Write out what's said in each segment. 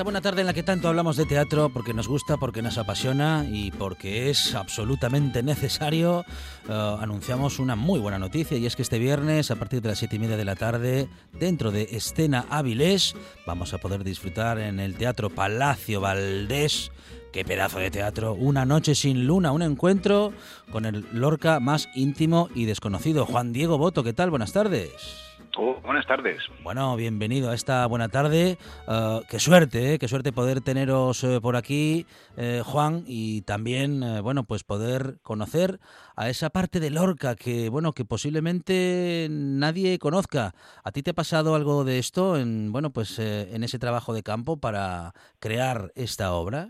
Esta buena tarde en la que tanto hablamos de teatro porque nos gusta, porque nos apasiona y porque es absolutamente necesario, eh, anunciamos una muy buena noticia y es que este viernes a partir de las siete y media de la tarde, dentro de Escena Avilés, vamos a poder disfrutar en el Teatro Palacio Valdés Qué pedazo de teatro. Una noche sin luna, un encuentro con el Lorca más íntimo y desconocido. Juan Diego Boto, ¿qué tal? Buenas tardes. Oh, buenas tardes. Bueno, bienvenido a esta buena tarde. Uh, qué suerte, ¿eh? qué suerte poder teneros eh, por aquí, eh, Juan, y también, eh, bueno, pues poder conocer a esa parte de Lorca que, bueno, que posiblemente nadie conozca. ¿A ti te ha pasado algo de esto en, bueno, pues en ese trabajo de campo para crear esta obra?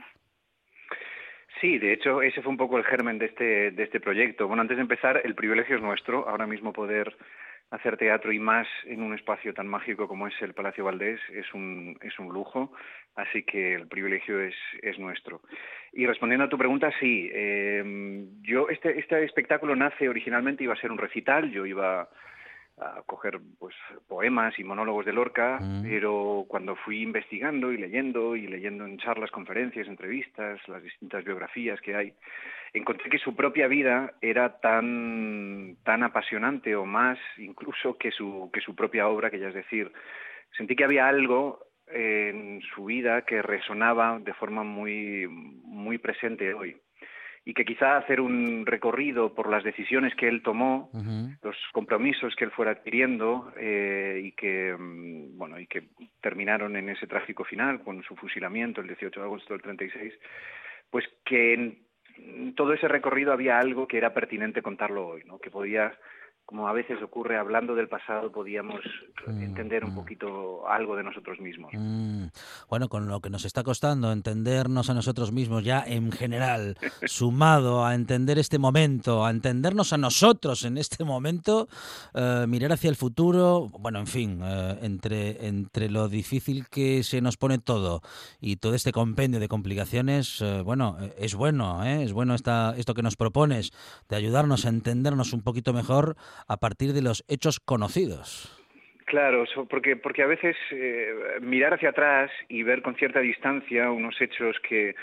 Sí, de hecho, ese fue un poco el germen de este, de este proyecto. Bueno, antes de empezar, el privilegio es nuestro, ahora mismo poder hacer teatro y más en un espacio tan mágico como es el Palacio Valdés es un, es un lujo, así que el privilegio es, es nuestro. Y respondiendo a tu pregunta, sí, eh, yo este, este espectáculo nace originalmente, iba a ser un recital, yo iba a coger pues poemas y monólogos de Lorca, mm. pero cuando fui investigando y leyendo y leyendo en charlas, conferencias, entrevistas, las distintas biografías que hay, encontré que su propia vida era tan tan apasionante o más incluso que su que su propia obra, que ya es decir, sentí que había algo en su vida que resonaba de forma muy muy presente hoy y que quizá hacer un recorrido por las decisiones que él tomó, los compromisos que él fuera adquiriendo eh, y que mm, bueno y que terminaron en ese trágico final con su fusilamiento el 18 de agosto del 36, pues que en todo ese recorrido había algo que era pertinente contarlo hoy, ¿no? que podía como a veces ocurre hablando del pasado, podíamos mm, entender un mm. poquito algo de nosotros mismos. Mm. Bueno, con lo que nos está costando entendernos a nosotros mismos ya en general, sumado a entender este momento, a entendernos a nosotros en este momento, eh, mirar hacia el futuro, bueno, en fin, eh, entre, entre lo difícil que se nos pone todo y todo este compendio de complicaciones, eh, bueno, es bueno, es bueno esta, esto que nos propones de ayudarnos a entendernos un poquito mejor a partir de los hechos conocidos. Claro, porque, porque a veces eh, mirar hacia atrás y ver con cierta distancia unos hechos que,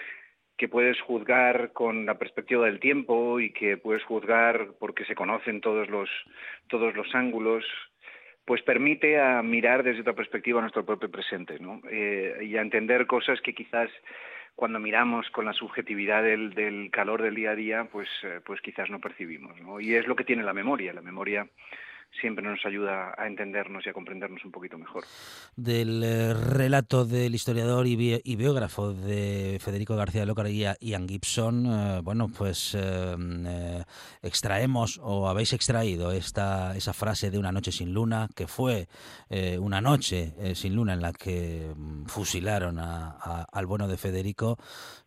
que puedes juzgar con la perspectiva del tiempo y que puedes juzgar porque se conocen todos los, todos los ángulos, pues permite a mirar desde otra perspectiva nuestro propio presente ¿no? Eh, y a entender cosas que quizás cuando miramos con la subjetividad del, del calor del día a día, pues, eh, pues quizás no percibimos. ¿no? Y es lo que tiene la memoria. La memoria siempre nos ayuda a entendernos y a comprendernos un poquito mejor. Del eh, relato del historiador y, biógrafo de Federico García Lorca y Ian Gibson, eh, bueno, pues eh, extraemos o habéis extraído esta esa frase de una noche sin luna, que fue una noche sin luna en la que mm, fusilaron al bueno de Federico.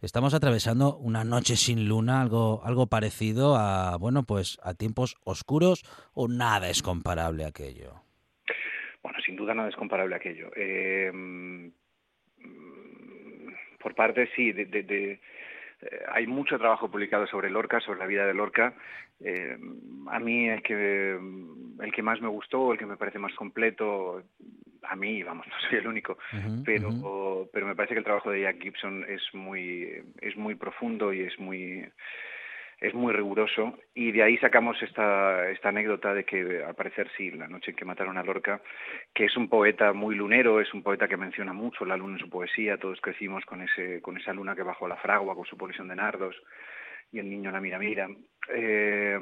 Estamos atravesando una noche sin luna, algo algo parecido a bueno, pues a tiempos oscuros o nada es comparable aquello? Bueno, sin duda nada es comparable aquello. Eh, por parte, sí, de, de, eh, hay mucho trabajo publicado sobre Lorca, sobre la vida de Lorca. Eh, a mí el que, el que más me gustó, el que me parece más completo, a mí, vamos, no soy el único, pero, pero me parece que el trabajo de Jack Gibson es muy, es muy profundo y es muy es muy riguroso y de ahí sacamos esta, esta anécdota de que al parecer sí, la noche en que mataron a Lorca, que es un poeta muy lunero, es un poeta que menciona mucho la luna en su poesía, todos crecimos con, ese, con esa luna que bajó a la fragua, con su colección de nardos y el niño la mira mira, eh,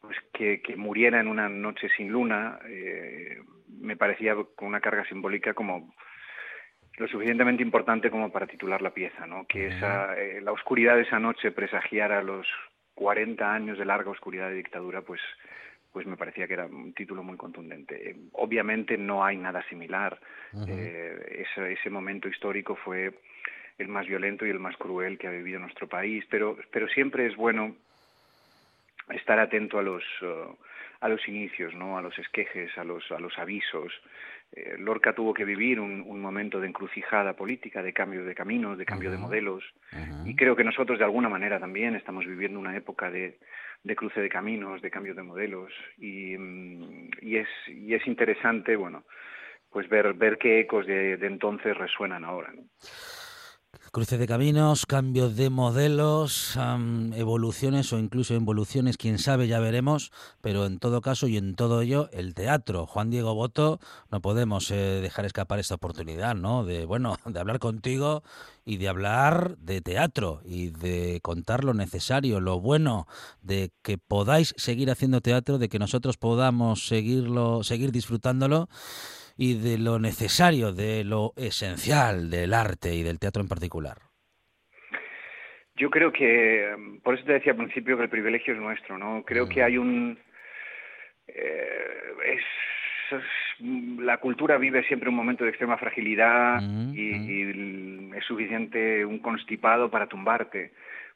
pues que, que, muriera en una noche sin luna eh, me parecía con una carga simbólica como lo suficientemente importante como para titular la pieza, ¿no? Que esa, eh, la oscuridad de esa noche presagiara los 40 años de larga oscuridad de dictadura, pues pues me parecía que era un título muy contundente. Obviamente no hay nada similar. Eh, ese, ese, momento histórico fue el más violento y el más cruel que ha vivido nuestro país, pero, pero siempre es bueno estar atento a los, uh, a los inicios, ¿no? a los esquejes, a los, a los avisos. Eh, Lorca tuvo que vivir un, un, momento de encrucijada política, de cambio de caminos, de cambio de modelos, y creo que nosotros de alguna manera también estamos viviendo una época de, de cruce de caminos, de cambio de modelos, y, mm, y, es, y es interesante, bueno, pues ver, ver qué ecos de, de entonces resuenan ahora. ¿no? Cruce de caminos, cambio de modelos, evoluciones o incluso involuciones, quién sabe, ya veremos, pero en todo caso y en todo ello, el teatro. Juan Diego Boto, no podemos eh, dejar escapar esta oportunidad, ¿no? De, bueno, de hablar contigo y de hablar de teatro y de contar lo necesario, lo bueno, de que podáis seguir haciendo teatro, de que nosotros podamos seguirlo, seguir disfrutándolo y de lo necesario, de lo esencial del arte y del teatro en particular? Yo creo que, por eso te decía al principio que el privilegio es nuestro, ¿no? Creo que hay un... Eh, es, es, la cultura vive siempre un momento de extrema fragilidad mm, y, mm. y es suficiente un constipado para tumbarte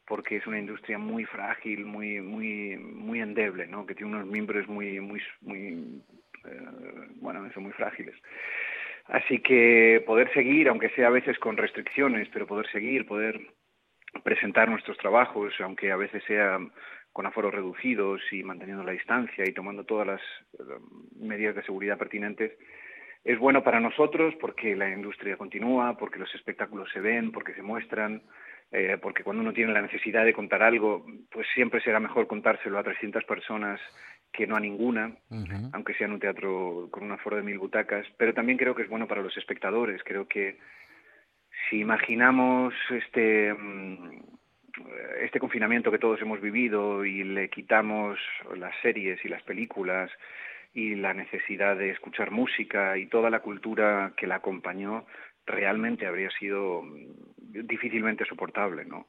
porque es una industria muy frágil, muy muy muy endeble, ¿no? Que tiene unos miembros muy muy muy eh, bueno, son muy frágiles. Así que poder seguir, aunque sea a veces con restricciones, pero poder seguir, poder presentar nuestros trabajos, aunque a veces sea con aforos reducidos y manteniendo la distancia y tomando todas las eh, medidas de seguridad pertinentes, es bueno para nosotros porque la industria continúa, porque los espectáculos se ven, porque se muestran, eh, porque cuando uno tiene la necesidad de contar algo, pues siempre será mejor contárselo a 300 personas que no a ninguna, uh -huh. aunque sea en un teatro con un aforo de mil butacas, pero también creo que es bueno para los espectadores. Creo que si imaginamos este, mm, este confinamiento que todos hemos vivido y le quitamos las series y las películas y la necesidad de escuchar música y toda la cultura que la acompañó, realmente habría sido mm, difícilmente soportable, ¿no?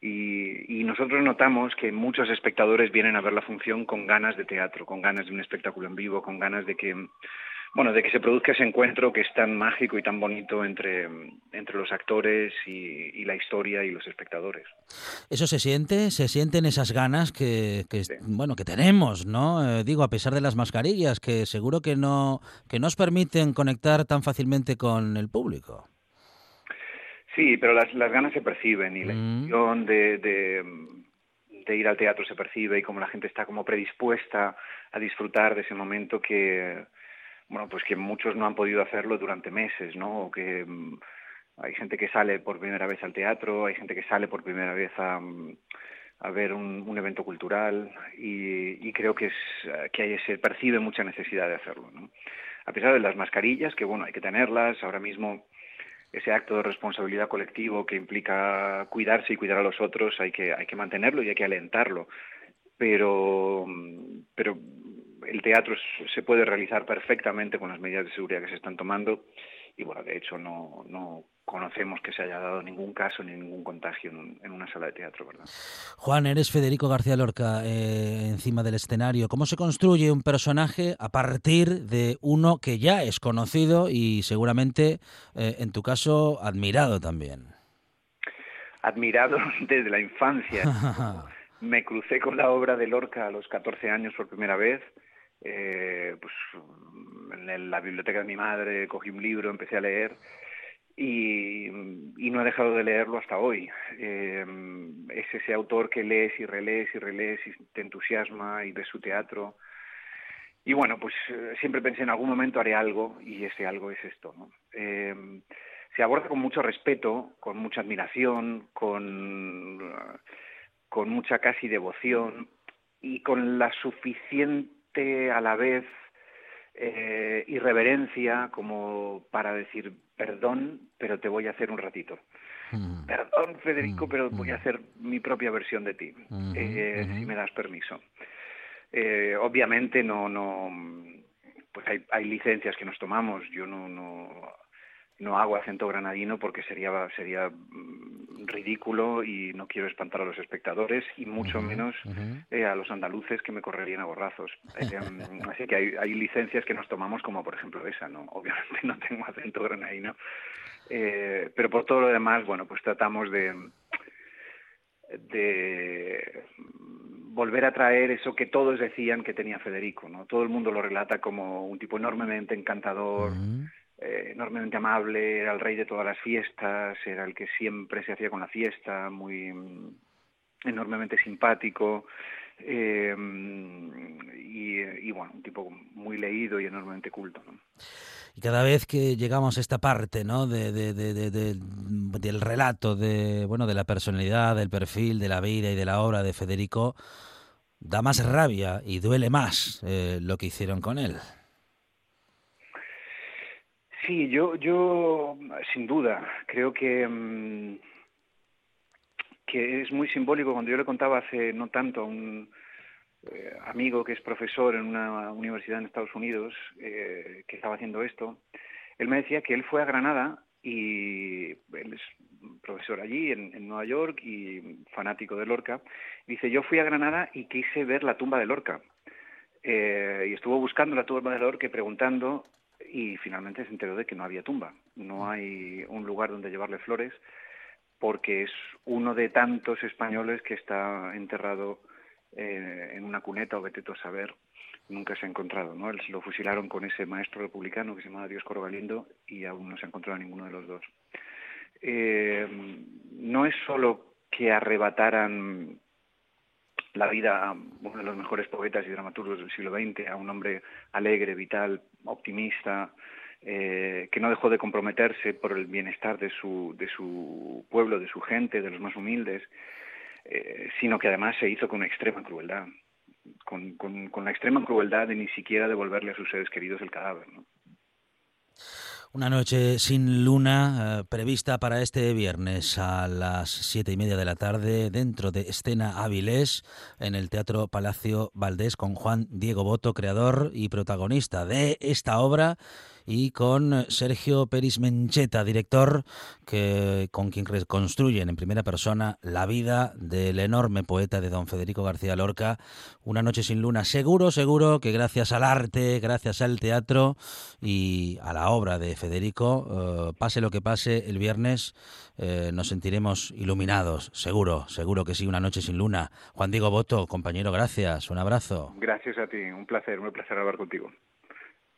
Y, y, nosotros notamos que muchos espectadores vienen a ver la función con ganas de teatro, con ganas de un espectáculo en vivo, con ganas de que, bueno, de que se produzca ese encuentro que es tan mágico y tan bonito entre, entre los actores y, y la historia y los espectadores. Eso se siente, se sienten esas ganas que, que sí. bueno, que tenemos, ¿no? Eh, digo, a pesar de las mascarillas, que seguro que no, que nos permiten conectar tan fácilmente con el público. Sí, pero las, las ganas se perciben y la mm. intención de, de, de, ir al teatro se percibe y como la gente está como predispuesta a disfrutar de ese momento que, bueno, pues que muchos no han podido hacerlo durante meses, ¿no? O que um, hay gente que sale por primera vez al teatro, hay gente que sale por primera vez a, a ver un, un evento cultural y, y creo que, es, que hay, se percibe mucha necesidad de hacerlo, ¿no? A pesar de las mascarillas, que bueno, hay que tenerlas, ahora mismo ese acto de responsabilidad colectivo que implica cuidarse y cuidar a los otros, hay que, hay que mantenerlo y hay que alentarlo. Pero, pero el teatro se puede realizar perfectamente con las medidas de seguridad que se están tomando y bueno, de hecho no, no conocemos que se haya dado ningún caso ni ningún contagio en, en una sala de teatro, ¿verdad? Juan, eres Federico García Lorca eh, encima del escenario. ¿Cómo se construye un personaje a partir de uno que ya es conocido y seguramente, eh, en tu caso, admirado también? Admirado desde la infancia. Me crucé con la obra de Lorca a los 14 años por primera vez. Eh, pues en la biblioteca de mi madre cogí un libro, empecé a leer y, no he dejado de leerlo hasta hoy. Eh, es ese autor que lees y relees y relees y te entusiasma y ves su teatro. Y bueno, pues eh, siempre pensé en algún momento haré algo y ese algo es esto. se aborda con mucho respeto, con mucha admiración, con, con mucha casi devoción y con la suficiente a la vez eh, irreverencia como para decir perdón, pero te voy a hacer un ratito. Mm. Perdón, Federico, mm. pero voy a hacer mi propia versión de ti, mm -hmm. eh, mm -hmm. si me das permiso. Eh, obviamente no, no, pues hay, hay licencias que nos tomamos. Yo no, no, no hago acento granadino porque sería sería mm, ridículo y no quiero espantar a los espectadores y mucho menos eh, a los andaluces que me correrían a borrazos. Em, así que hay, hay, licencias que nos tomamos como por ejemplo esa, ¿no? Obviamente no tengo acento granadino, eh, pero por todo lo demás, bueno, pues tratamos de de volver a traer eso que todos decían que tenía Federico, ¿no? Todo el mundo lo relata como un tipo enormemente encantador, eh, enormemente amable, era el rey de todas las fiestas, era el que siempre se hacía con la fiesta, muy mm, enormemente simpático eh, y, bueno, un tipo muy leído y enormemente culto. Y cada vez que llegamos a esta parte ¿no? de, del relato de, bueno, de la personalidad, del perfil, de la vida y de la obra de Federico, da más rabia y duele más eh, lo que hicieron con él. Sí, yo, yo sin duda creo que, mm, que es muy simbólico. Cuando yo le contaba hace no tanto a un eh, amigo que es profesor en una universidad en Estados Unidos eh, que estaba haciendo esto, él me decía que él fue a Granada y él es profesor allí en, Nueva York y fanático de Lorca. Dice, yo fui a Granada y quise ver la tumba de Lorca. Eh, y estuvo buscando la tumba de Lorca y preguntando y finalmente se enteró de que no había tumba, no hay un lugar donde llevarle flores porque es uno de tantos españoles que está enterrado eh, en una cuneta o vete a saber, nunca se ha encontrado. ¿no? Él, lo fusilaron con ese maestro republicano que se llamaba Dioscoro Galindo y aún no se ha encontrado ninguno de los dos. Eh, no es solo que arrebataran la vida a uno de los mejores poetas y dramaturgos del siglo XX, a un hombre alegre, vital, optimista, eh, que no dejó de comprometerse por el bienestar de su, de su pueblo, de su gente, de los más humildes, eh, sino que además se hizo con extrema crueldad, con, con, con, la extrema crueldad de ni siquiera devolverle a sus seres queridos el cadáver. Una noche sin luna eh, prevista para este viernes a las siete y media de la tarde dentro de Escena Avilés en el Teatro Palacio Valdés con Juan Diego Boto, creador y protagonista de esta obra y con Sergio Peris Mencheta, director, que, con quien reconstruyen en primera persona la vida del enorme poeta de don Federico García Lorca. Una noche sin luna. Seguro, seguro que gracias al arte, gracias al teatro y a la obra de Federico, eh, pase lo que pase el viernes, eh, nos sentiremos iluminados. Seguro, seguro que sí, una noche sin luna. Juan Diego Boto, compañero, gracias. Un abrazo. Gracias a ti, un placer, un placer hablar contigo.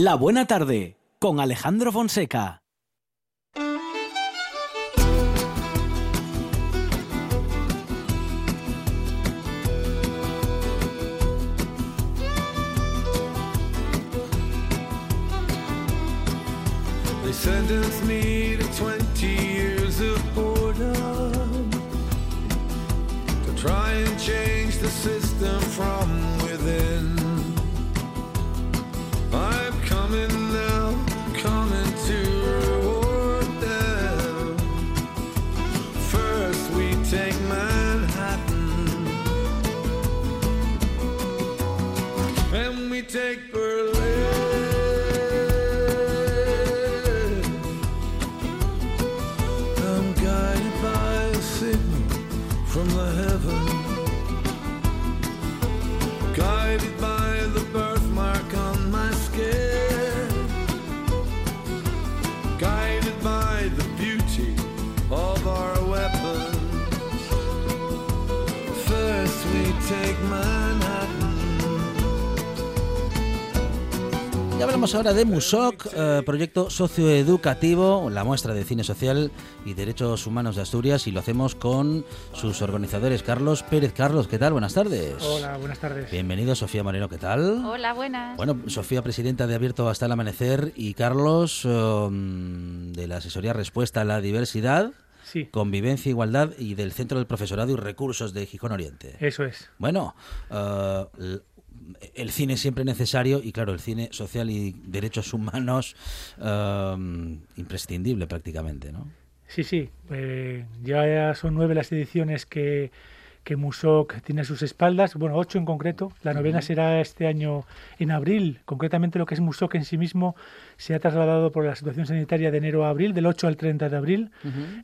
La buena tarde con Alejandro Fonseca. They sentenced me to 20 years of boredom to try and change the system from coming hablamos ahora de MUSOC, eh, proyecto socioeducativo, la muestra de cine social y derechos humanos de Asturias, y lo hacemos con sus organizadores. Carlos Pérez. Carlos, ¿qué tal? Buenas tardes. Hola, buenas tardes. Bienvenido, Sofía Moreno, ¿qué tal? Hola, buenas. Bueno, Sofía, presidenta de Abierto hasta el Amanecer, y Carlos, um, de la asesoría Respuesta a la Diversidad. Sí, Convivencia, Igualdad y del Centro del Profesorado y Recursos de Gijón Oriente. eso es. Bueno, eh, l- el cine siempre necesario y claro, el cine social y derechos humanos eh, imprescindible prácticamente, ¿no? Sí, sí. eh, ya son nueve las ediciones que, que Musoc tiene a sus espaldas. Bueno, ocho en concreto. La novena será este año en abril. Concretamente lo que es Musoc en sí mismo se ha trasladado por la situación sanitaria de enero a abril, del 8 al 30 de abril.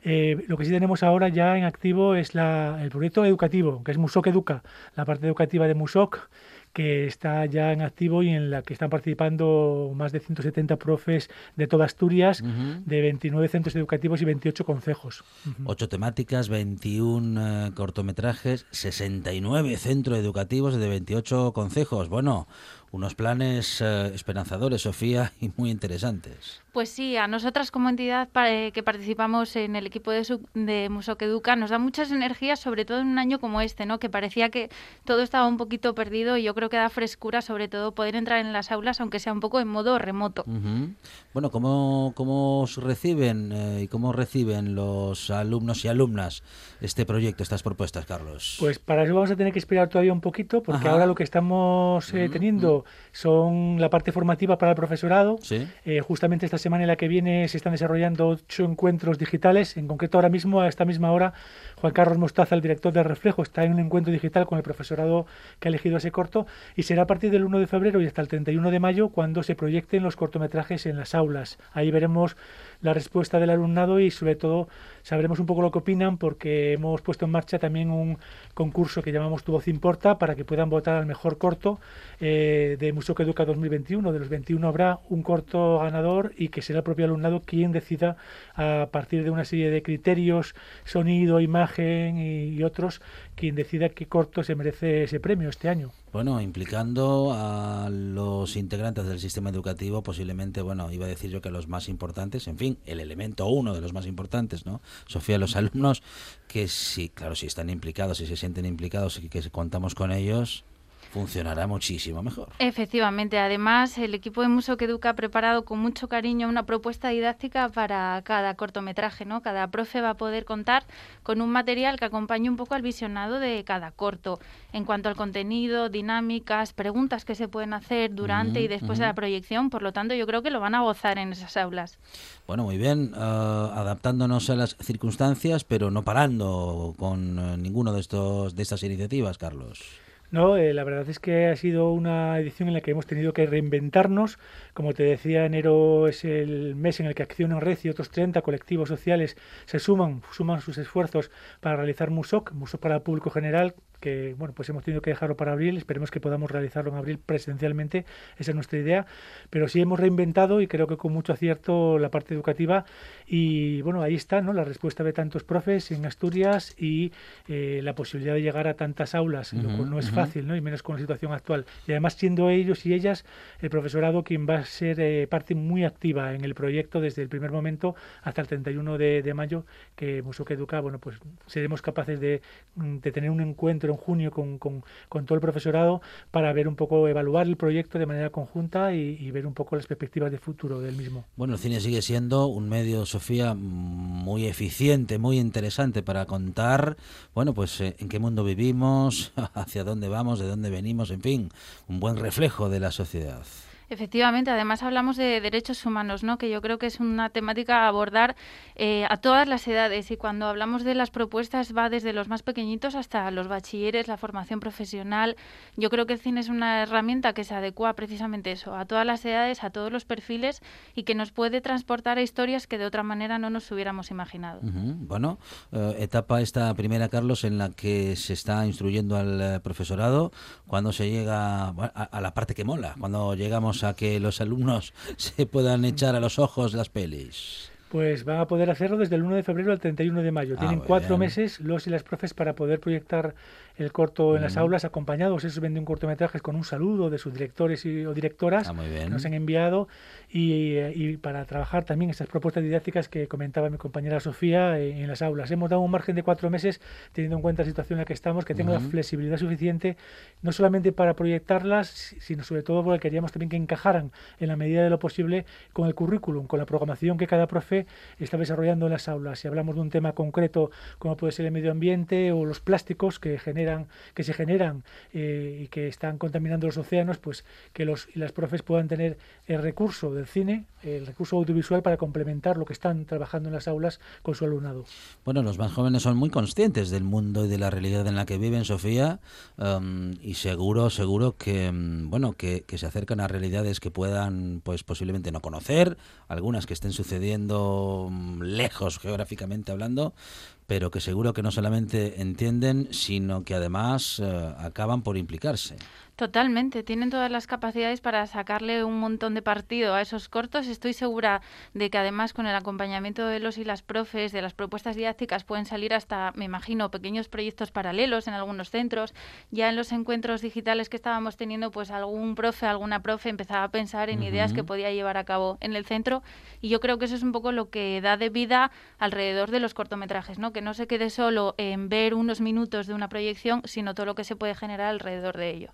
Eh, lo que sí tenemos ahora ya en activo es la, el proyecto educativo, que es Musoc Educa, la parte educativa de Musoc que está ya en activo y en la que están participando más de 170 profes de toda Asturias, de 29 centros educativos y 28 concejos. Ocho temáticas, 21 eh, cortometrajes, 69 centros educativos de 28 concejos. Bueno, unos planes eh, esperanzadores, Sofía, y muy interesantes. Pues sí, a nosotras como entidad eh, que participamos en el equipo de, de Musoc Educa nos da muchas energías, sobre todo en un año como este, ¿no? que parecía que todo estaba un poquito perdido y yo creo que da frescura, sobre todo poder entrar en las aulas, aunque sea un poco en modo remoto. Bueno, ¿cómo, cómo os reciben eh, y cómo reciben los alumnos y alumnas este proyecto, estas propuestas, Carlos? Pues para eso vamos a tener que esperar todavía un poquito, porque Ajá. ahora lo que estamos eh, teniendo son la parte formativa para el profesorado. Sí. Eh, justamente esta semana y la que viene se están desarrollando ocho encuentros digitales. En concreto, ahora mismo, a esta misma hora, Juan Carlos Mostaza, el director de Reflejo, está en un encuentro digital con el profesorado que ha elegido ese corto y será a partir del 1 de febrero y hasta el 31 de mayo cuando se proyecten los cortometrajes en las aulas. Ahí veremos la respuesta del alumnado y sobre todo sabremos un poco lo que opinan porque hemos puesto en marcha también un concurso que llamamos Tu voz importa para que puedan votar al mejor corto eh, de Musoc Educa 2021. De los 21 habrá un corto ganador y que será el propio alumnado quien decida a partir de una serie de criterios, sonido, imagen y otros, quien decida qué corto se merece ese premio este año. Bueno, implicando a los integrantes del sistema educativo, posiblemente, bueno, iba a decir yo que los más importantes, en fin, el elemento uno de los más importantes, ¿no? Sofía, los alumnos, que sí, claro, si están implicados, si se sienten implicados y que contamos con ellos, funcionará muchísimo mejor. Efectivamente, además el equipo de Musoc Educa ha preparado con mucho cariño una propuesta didáctica para cada cortometraje, ¿no? Cada profe va a poder contar con un material que acompañe un poco al visionado de cada corto, en cuanto al contenido, dinámicas, preguntas que se pueden hacer durante y después de la proyección, por lo tanto yo creo que lo van a gozar en esas aulas. Bueno, muy bien, eh, adaptándonos a las circunstancias, pero no parando con eh, ninguno de estos de estas iniciativas, Carlos. No, eh, la verdad es que ha sido una edición en la que hemos tenido que reinventarnos. Como te decía, enero es el mes en el que Acción en Red y otros 30 colectivos sociales se suman, suman sus esfuerzos para realizar MUSOC, MUSOC para el público general, que bueno, pues hemos tenido que dejarlo para abril, esperemos que podamos realizarlo en abril presencialmente, esa es nuestra idea, pero sí hemos reinventado y creo que con mucho acierto la parte educativa y bueno, ahí está, ¿no? La respuesta de tantos profes en Asturias y eh, la posibilidad de llegar a tantas aulas, lo cual no es fácil, ¿no? Y menos con la situación actual. Y además siendo ellos y ellas el profesorado quien va a ser eh, parte muy activa en el proyecto desde el primer momento hasta el 31 de, de mayo, que Musoc Educa, bueno, pues seremos capaces de, mm, de tener un encuentro junio con, con, con todo el profesorado para ver un poco, evaluar el proyecto de manera conjunta y, ver un poco las perspectivas de futuro del mismo. Bueno, el cine sigue siendo un medio, Sofía, muy eficiente, muy interesante para contar, bueno, pues eh, en qué mundo vivimos, hacia dónde vamos, de dónde venimos, en fin, un buen reflejo de la sociedad. Efectivamente, además hablamos de derechos humanos, ¿no? que yo creo que es una temática a abordar eh, a todas las edades y cuando hablamos de las propuestas va desde los más pequeñitos hasta los bachilleres, la formación profesional. Yo creo que el cine es una herramienta que se adecua precisamente eso, a todas las edades, a todos los perfiles y que nos puede transportar a historias que de otra manera no nos hubiéramos imaginado. Bueno, eh, etapa esta primera, Carlos, en la que se está instruyendo al eh, profesorado cuando se llega a la parte que mola, cuando llegamos a que los alumnos se puedan echar a los ojos las pelis. Pues van a poder hacerlo desde el 1 de febrero al 31 de mayo. Ah, Tienen cuatro bien. meses los y las profes para poder proyectar el corto en las aulas, acompañados esos 21 cortometrajes con un saludo de sus directores y, o directoras Ah, que bien. nos han enviado y, eh, y para trabajar también estas propuestas didácticas que comentaba mi compañera Sofía eh, en las aulas. Hemos dado un margen de cuatro meses teniendo en cuenta la situación en la que estamos, que tenga la flexibilidad suficiente no solamente para proyectarlas, si- sino sobre todo porque queríamos también que encajaran en la medida de lo posible con el currículum, con la programación que cada profe está desarrollando en las aulas. Si hablamos de un tema concreto como puede ser el medio ambiente o los plásticos que generan, que se generan eh, y que están contaminando los océanos, pues que los y las profes puedan tener el recurso del cine, el recurso audiovisual para complementar lo que están trabajando en las aulas con su alumnado. Bueno, los más jóvenes son muy conscientes del mundo y de la realidad en la que viven, Sofía, em, y seguro, seguro que, em, bueno, que, que se acercan a realidades que puedan, pues posiblemente no conocer, algunas que estén sucediendo lejos geográficamente hablando, pero que seguro que no solamente entienden, sino que además eh, acaban por implicarse. Totalmente, tienen todas las capacidades para sacarle un montón de partido a esos cortos. Estoy segura de que además con el acompañamiento de los y las profes, de las propuestas didácticas, pueden salir hasta, me imagino, pequeños proyectos paralelos en algunos centros. Ya en los encuentros digitales que estábamos teniendo, pues algún profe, alguna profe empezaba a pensar en ideas que podía llevar a cabo en el centro. Y yo creo que eso es un poco lo que da de vida alrededor de los cortometrajes, ¿no? Que no se quede solo en ver unos minutos de una proyección, sino todo lo que se puede generar alrededor de ello.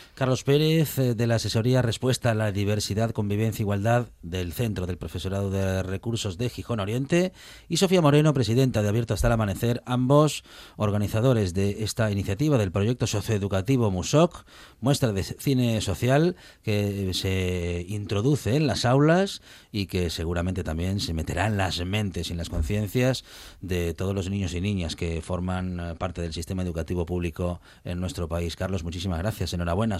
Carlos Pérez, eh, de la asesoría Respuesta a la Diversidad, Convivencia e Igualdad del Centro del Profesorado de Recursos de Gijón Oriente, y Sofía Moreno, presidenta de Abierto hasta el Amanecer, ambos organizadores de esta iniciativa del proyecto socioeducativo MUSOC, muestra de cine social que se introduce en las aulas y que seguramente también se meterá en las mentes y en las conciencias de todos los niños y niñas que forman eh, parte del sistema educativo público en nuestro país. Carlos, muchísimas gracias. Enhorabuena,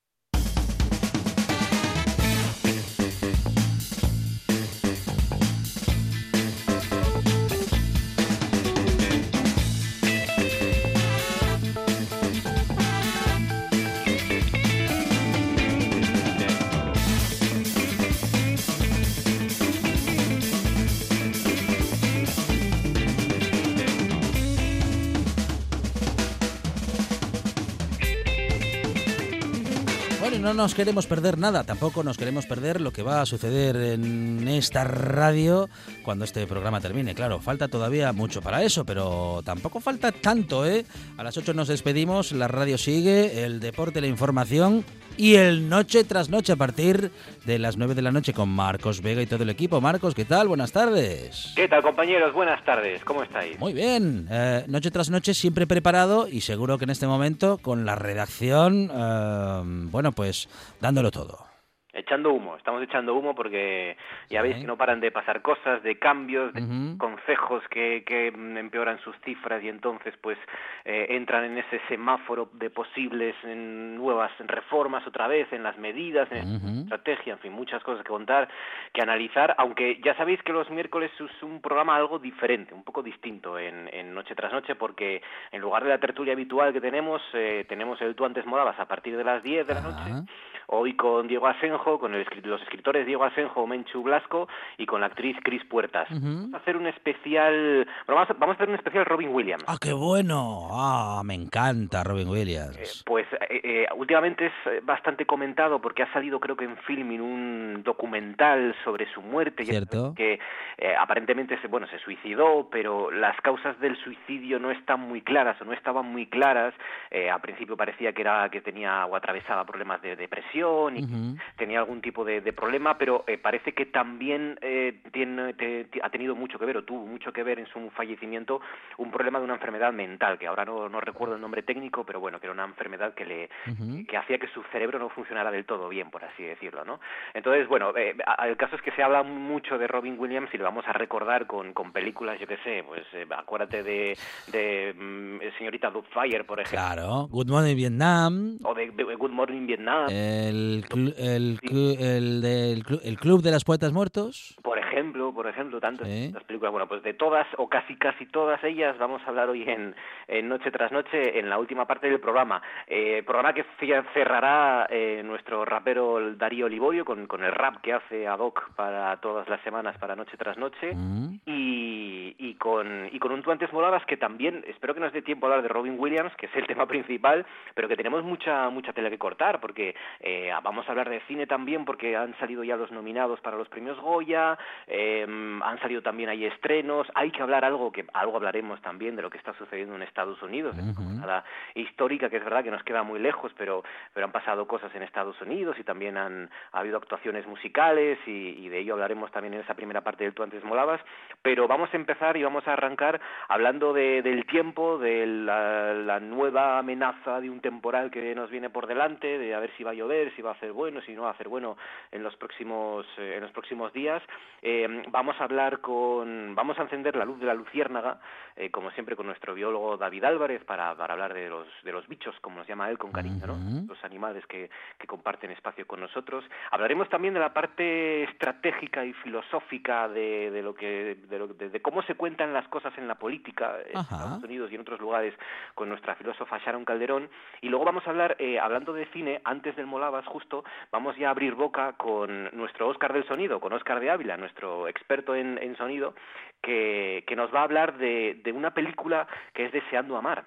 Nos queremos perder nada, tampoco nos queremos perder lo que va a suceder en esta radio cuando este programa termine. Claro, falta todavía mucho para eso, pero tampoco falta tanto, ¿eh? A las 8 nos despedimos, la radio sigue, el deporte, la información y el noche tras noche a partir de las 9 de la noche con Marcos Vega y todo el equipo. Marcos, ¿qué tal? Buenas tardes. ¿Qué tal, compañeros? Buenas tardes. ¿Cómo estáis? Muy bien, eh, noche tras noche siempre preparado y seguro que en este momento con la redacción, eh, bueno, pues dándolo todo. Echando humo. Estamos echando humo porque ya veis que no paran de pasar cosas, de cambios, de Ujú. concejos que, que empeoran sus cifras y entonces pues eh, entran en ese semáforo de posibles en nuevas reformas otra vez, en las medidas, en Ujú. estrategia, en fin, muchas cosas que contar, que analizar, aunque ya sabéis que los miércoles es un programa algo diferente, un poco distinto en, en Noche tras Noche, porque en lugar de la tertulia habitual que tenemos, eh, tenemos el Tú antes morabas a partir de las 10 de la noche, hoy con Diego Asenjo, con el los escritores Diego Asenjo, Menchu Blasco y con la actriz Cris Puertas. Vamos a hacer un especial, bueno, vamos a, vamos a hacer un especial Robin Williams. ¡Ah, qué bueno! ¡Ah, me encanta Robin Eh, Williams! Pues eh, eh, últimamente es eh, bastante comentado porque ha salido creo que en Filmin un documental sobre su muerte Cierto. que eh, aparentemente se, bueno se suicidó pero las causas del suicidio no están muy claras o no estaban muy claras Eh, a principio parecía que era que tenía o atravesaba problemas de depresión y tenía algún tipo de, de problema, pero eh, parece que también eh, tiene, te- te- ha tenido mucho que ver, o tuvo mucho que ver en su fallecimiento, un problema de una enfermedad mental, que ahora no, no recuerdo el nombre técnico, pero bueno, que era una enfermedad que le, que, que hacía que su cerebro no funcionara del todo bien, por así decirlo, ¿no? Entonces, bueno, eh, el caso es que se habla mucho de Robin Williams y lo vamos a recordar con, con películas, yo qué sé, pues eh, acuérdate de, de mm, Señorita Doubtfire, por ejemplo. Claro, Good Morning Vietnam. O de, de Good Morning Vietnam. El, clu- el, clu- el, clu- el Club de las Poetas Muertos. Por ejemplo, por ejemplo, tantas, tantas películas. Bueno, pues de todas o casi casi todas ellas vamos a hablar hoy en, en Noche tras Noche, en la última parte del programa. Eh, programa que cerrará eh, nuestro rapero Darío Liborio con, con el rap que hace ad hoc para todas las semanas, para Noche tras Noche. Mm. Y, y con, y con un Tú antes molabas que también, espero que nos dé tiempo a hablar de Robin Williams, que es el tema principal, pero que tenemos mucha mucha tela que cortar, porque eh, vamos a hablar de cine también, porque han salido ya los nominados para los premios Goya, eh, han salido también hay estrenos, hay que hablar algo, que algo hablaremos también de lo que está sucediendo en Estados Unidos, de esta jornada histórica, que es verdad que nos queda muy lejos, pero, pero han pasado cosas en Estados Unidos y también han ha habido actuaciones musicales y, y de ello hablaremos también en esa primera parte del Tú antes molabas, pero vamos a empezar y vamos a arrancar hablando de, del tiempo, de la, la nueva amenaza de un temporal que nos viene por delante, de a ver si va a llover, si va a hacer bueno, si no va a hacer bueno en los próximos eh, en los próximos días. Eh, vamos a hablar con, vamos a encender la luz de la luciérnaga, eh, como siempre con nuestro biólogo David Álvarez para, para hablar de los de los bichos, como nos llama él con cariño, ¿no? Los animales que, que comparten espacio con nosotros. Hablaremos también de la parte estratégica y filosófica de, de lo que de, lo- de- de cómo se cuentan las cosas en la política en Ajá. Estados Unidos y en otros lugares con nuestra filósofa Sharon Calderón y luego vamos a hablar eh, hablando de cine antes del Molabas justo vamos ya a abrir boca con nuestro Oscar del sonido con Oscar de Ávila nuestro experto en, sonido que, nos va a hablar de una película que es Deseando amar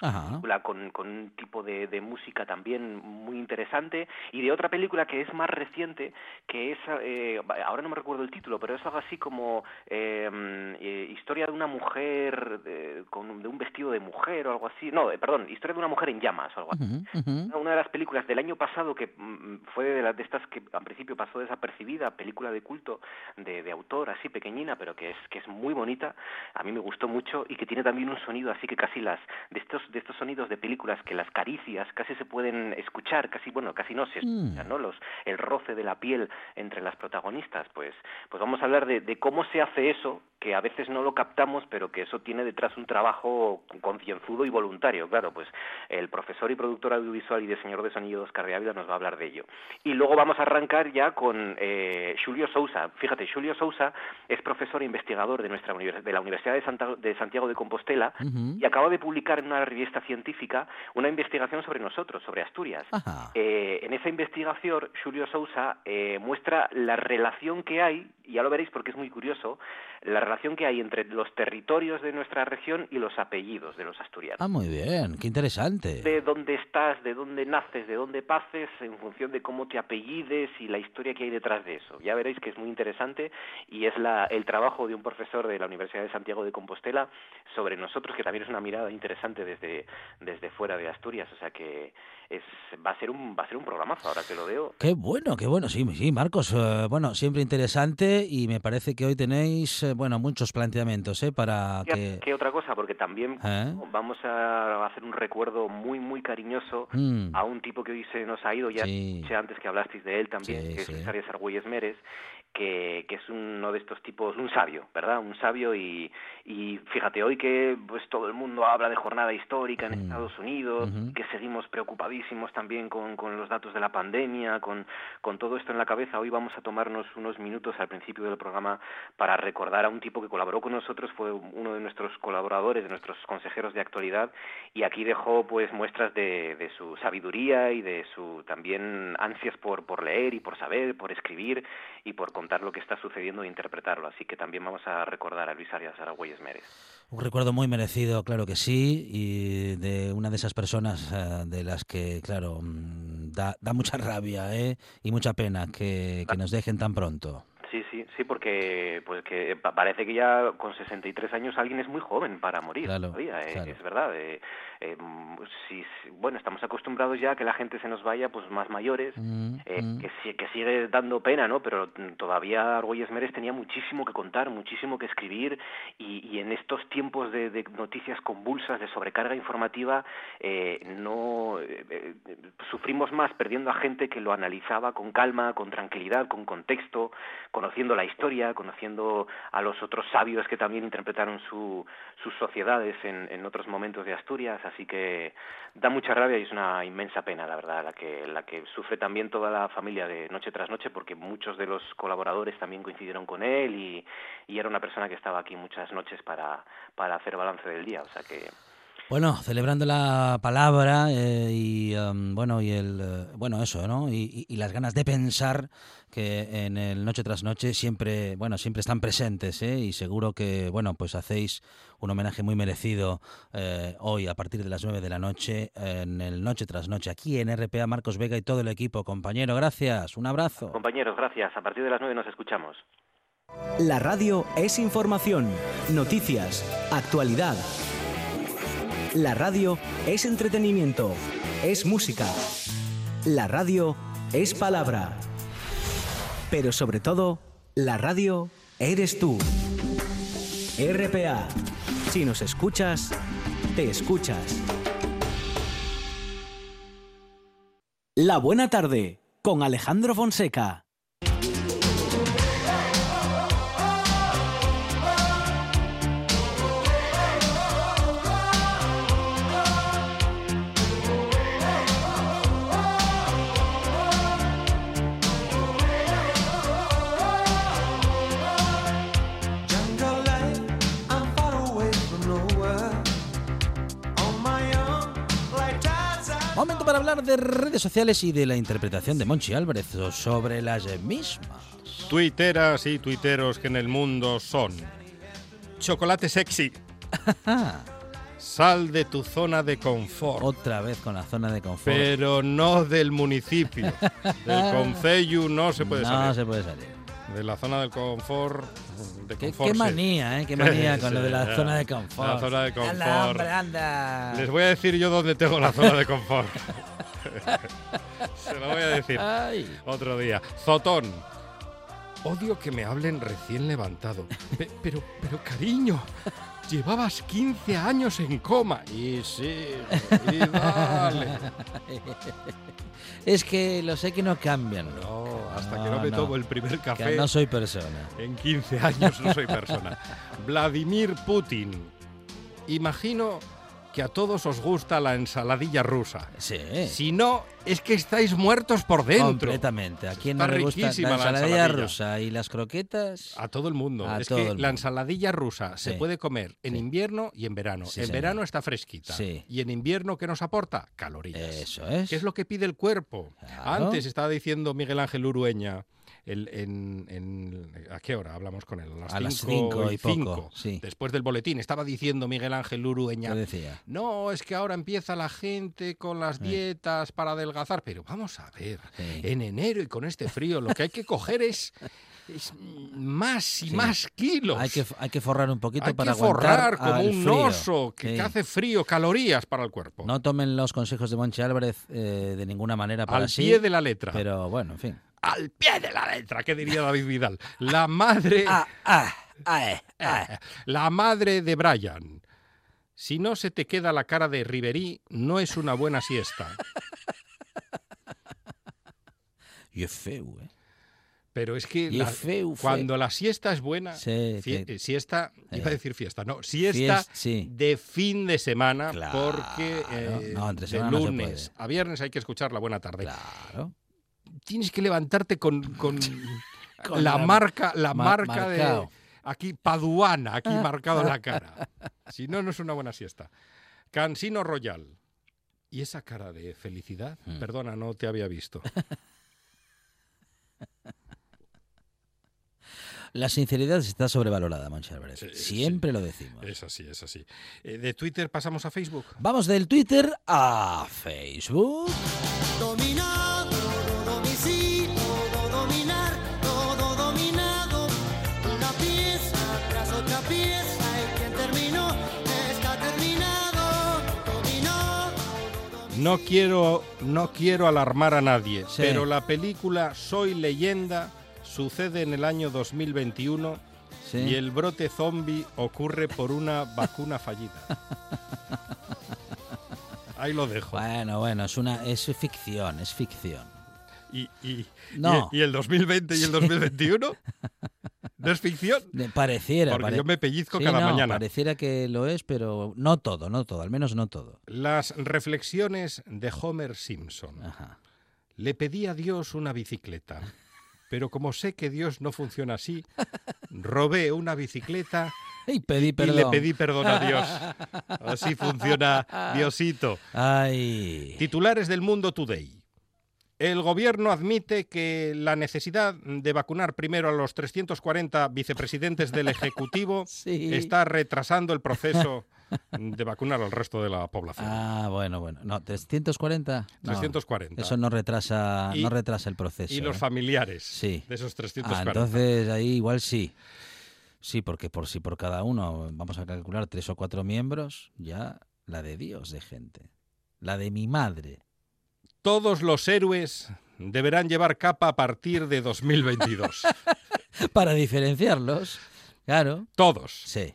Ajá. película con, con un tipo de, de música también muy interesante y de otra película que es más reciente que es eh, ahora no me recuerdo el título pero es algo así como eh, eh, historia de una mujer con de un vestido de mujer o algo así. No eh, perdón historia de una mujer en llamas o algo así. Una de las películas del año pasado que mm, fue de, las de estas que al principio pasó desapercibida, película de culto de, de autor así pequeñina, pero que es que es muy bonita, a mí me gustó mucho y que tiene también un sonido así que casi las de estos de estos sonidos de películas que las caricias casi se pueden escuchar, casi bueno, casi no se escuchan, ¿no? Los el roce de la piel entre las protagonistas, pues pues vamos a hablar de, de cómo se hace eso, que a veces no lo captamos, pero que eso tiene detrás un trabajo concienzudo y voluntario, claro, pues el profesor y productor audiovisual y diseñador de sonido Oscar de Ávila nos va a hablar de ello. Y luego vamos a arrancar ya con eh, Julio Sousa. Fíjate, Julio Sousa es profesor e investigador de nuestra de la Universidad de, Santa- de Santiago de Compostela y acaba de publicar en una revista científica una investigación sobre nosotros, sobre Asturias. Eh, en esa investigación, Julio Sousa eh, muestra la relación que hay, y ya lo veréis porque es muy curioso, la relación que hay entre los territorios de nuestra región y los apellidos de los asturianos Ah, muy bien, qué interesante. de dónde estás, de dónde naces, de dónde pases, en función de cómo te apellides y la historia que hay detrás de eso. Ya veréis que es muy interesante y es la, el trabajo de un profesor de la Universidad de Santiago de Compostela sobre nosotros, que también es una mirada interesante desde, desde fuera de Asturias. O sea que es, va a ser un va a ser un programazo ahora que lo veo. Qué bueno, qué bueno, sí, sí, Marcos. eh, bueno, siempre interesante y me parece que hoy tenéis, eh, bueno, muchos planteamientos, ¿eh? Para ¿Qué, que... qué otra cosa? Porque también ¿Eh? vamos a hacer un recuerdo muy, muy cariñoso Mm. a un tipo que hoy se nos ha ido, ya Sí. antes que hablasteis de él también, Sí, que sí. es Arias Argüelles Mérez, que, que es uno de estos tipos, un sabio, ¿verdad? Un sabio y, y fíjate, hoy que pues todo el mundo habla de jornada histórica en Mm. Estados Unidos, Ujú. que seguimos preocupadísimos también con, con los datos de la pandemia, con, con todo esto en la cabeza, hoy vamos a tomarnos unos minutos al principio del programa para recordar a un tipo que colaboró con nosotros, fue uno de nuestros colaboradores, de nuestros consejeros de actualidad, y aquí dejó pues muestras de, su sabiduría y de su también ansias por, por leer y por saber, por escribir y por contar lo que está sucediendo e interpretarlo. Así que también vamos a recordar a Luis Arias Aragüelles Mérez. Un recuerdo muy merecido, claro que sí, y de una de esas personas eh, de las que, claro, mm, da, da mucha rabia ¿eh? y mucha pena que, que nos dejen tan pronto. Sí, sí, sí, porque pues que pa- parece que ya con 63 años alguien es muy joven para morir Claro, todavía, eh, claro. es verdad. Eh, pues si, bueno, estamos acostumbrados ya a que la gente se nos vaya, pues más mayores, Mm, eh, mm. que, que sigue dando pena, ¿no? Pero todavía Argüelles Meres tenía muchísimo que contar, muchísimo que escribir y, y en estos tiempos de, de noticias convulsas, de sobrecarga informativa, eh, no eh, eh, sufrimos más perdiendo a gente que lo analizaba con calma, con tranquilidad, con contexto, conociendo la historia, conociendo a los otros sabios que también interpretaron su, sus sociedades en, en otros momentos de Asturias, así que da mucha rabia y es una inmensa pena, la verdad, la que, la que sufre también toda la familia de noche tras noche, porque muchos de los colaboradores también coincidieron con él y, era una persona que estaba aquí muchas noches para, para hacer balance del día, o sea que Bueno, celebrando la palabra eh, y um, bueno y el eh, bueno eso, ¿no? Y, y- y las ganas de pensar que en el noche tras noche siempre bueno siempre están presentes, ¿eh? Y seguro que bueno pues hacéis un homenaje muy merecido eh, hoy a partir de las 9 de la noche en el noche tras noche aquí en RPA Marcos Vega y todo el equipo, compañero, gracias, un abrazo. compañeros, gracias, a partir de las nueve nos escuchamos. La radio es información, noticias, actualidad. La radio es entretenimiento, es música. La radio es palabra. Pero sobre todo, la radio eres tú. RPA. Si nos escuchas, te escuchas. La buena tarde con Alejandro Fonseca. Momento para hablar de redes sociales y de la interpretación de Monchi Álvarez sobre las mismas. Tuiteras y tuiteros que en el mundo son. Chocolate sexy. Sal de tu zona de confort. Otra vez con la zona de confort. Pero no del municipio. Del concello no se puede no salir. se puede salir. De la zona del confort. De Qué, confort, qué sí. manía, ¿eh? Qué manía con Sí, lo de la ya. zona de confort. La zona de confort. Anda, hombre, anda. Les voy a decir yo dónde tengo la zona de confort. Se lo voy a decir Ay. otro día. Zotón. Odio que me hablen recién levantado. Pe- pero, pero cariño, llevabas 15 años en coma. Y sí, y dale. Es que lo sé que no cambian. No, hasta que no me tomo el primer Que café. no soy persona. En 15 años no soy persona. Vladimir Putin. Imagino que a todos os gusta la ensaladilla rusa. Sí. Si no, es que estáis muertos por dentro. Completamente. ¿A quién no le gusta la la ensaladilla ensaladilla. rusa y las croquetas? A todo el mundo. A es todo que el la mundo. ensaladilla rusa se puede comer en Sí. invierno y en verano. Sí, en señor. verano está fresquita. Sí. Y en invierno, ¿qué nos aporta? Calorías. Eso es. ¿Qué es lo que pide el cuerpo? Claro. Antes estaba diciendo Miguel Ángel Urueña. El- en, en- ¿A qué hora hablamos con él? A las cinco cinco y poco, cinco. sí. Después del boletín. Estaba diciendo Miguel Ángel Urueña. No, es que ahora empieza la gente con las Sí. dietas para adelgazar. Pero vamos a ver, Sí. en enero y con este frío lo que hay que coger es, es más y Sí. más kilos. Hay que, hay que forrar un poquito Hay para que forrar como un frío. oso que, Sí. que hace frío, calorías para el cuerpo. No tomen los consejos de Monchi Álvarez eh, de ninguna manera para Al sí. pie de la letra. Pero bueno, en fin. Al pie de la letra, que diría David Vidal. La madre. Ah, ah, ah, eh, ah. La madre de Brian. Si no se te queda la cara de Riverí, no es una buena siesta. Y es feo, ¿eh? Pero es que la- feo, feo. cuando la siesta es buena, Sí, fie- que- eh, siesta, iba a Eh. decir fiesta, no, siesta Fies- sí. de fin de semana, Claro. porque eh, No, entre de semana no se lunes puede. a viernes hay que escuchar la buena tarde. Claro. Tienes que levantarte con, con, Con la, la- marca, la ma- marca marcado. de aquí paduana, aquí marcado en la cara. Si no, no es una buena siesta. Cansino Royal. ¿Y esa cara de felicidad? Hmm. Perdona, no te había visto. La sinceridad está sobrevalorada, Álvarez. Sí, Siempre lo decimos. Es así, es así. Eh, de Twitter pasamos a Facebook. Vamos del Twitter a Facebook. Dominado, No quiero, no quiero alarmar a nadie, Sí. pero la película Soy leyenda sucede en el año 2021 Sí. y el brote zombie ocurre por una vacuna fallida. Ahí lo dejo. Bueno, bueno, es una es ficción, es ficción. Y, y- No. y- y el 2020 y el 2021 no es ficción. Pareciera. Porque pare- yo me pellizco Sí, cada no, mañana. Pareciera que lo es, pero no todo, no todo, al menos no todo. Las reflexiones de Homer Simpson. Ajá. Le pedí a Dios una bicicleta, pero como sé que Dios no funciona así, robé una bicicleta Y pedí y perdón. le pedí perdón a Dios. Así funciona Diosito. Ay. Titulares del Mundo Today. El gobierno admite que la necesidad de vacunar primero a los 340 vicepresidentes del Ejecutivo Sí. está retrasando el proceso de vacunar al resto de la población. Ah, bueno, bueno. No, 340. No, 340. Eso no retrasa, Y- no retrasa el proceso. y los ¿eh? familiares Sí. de esos Ah, 340. entonces ahí igual sí. Sí, porque por si por cada uno vamos a calcular tres o cuatro miembros, ya la de Dios de gente. La de mi madre. Todos los héroes deberán llevar capa a partir de 2022. Para diferenciarlos, claro. Todos. Sí.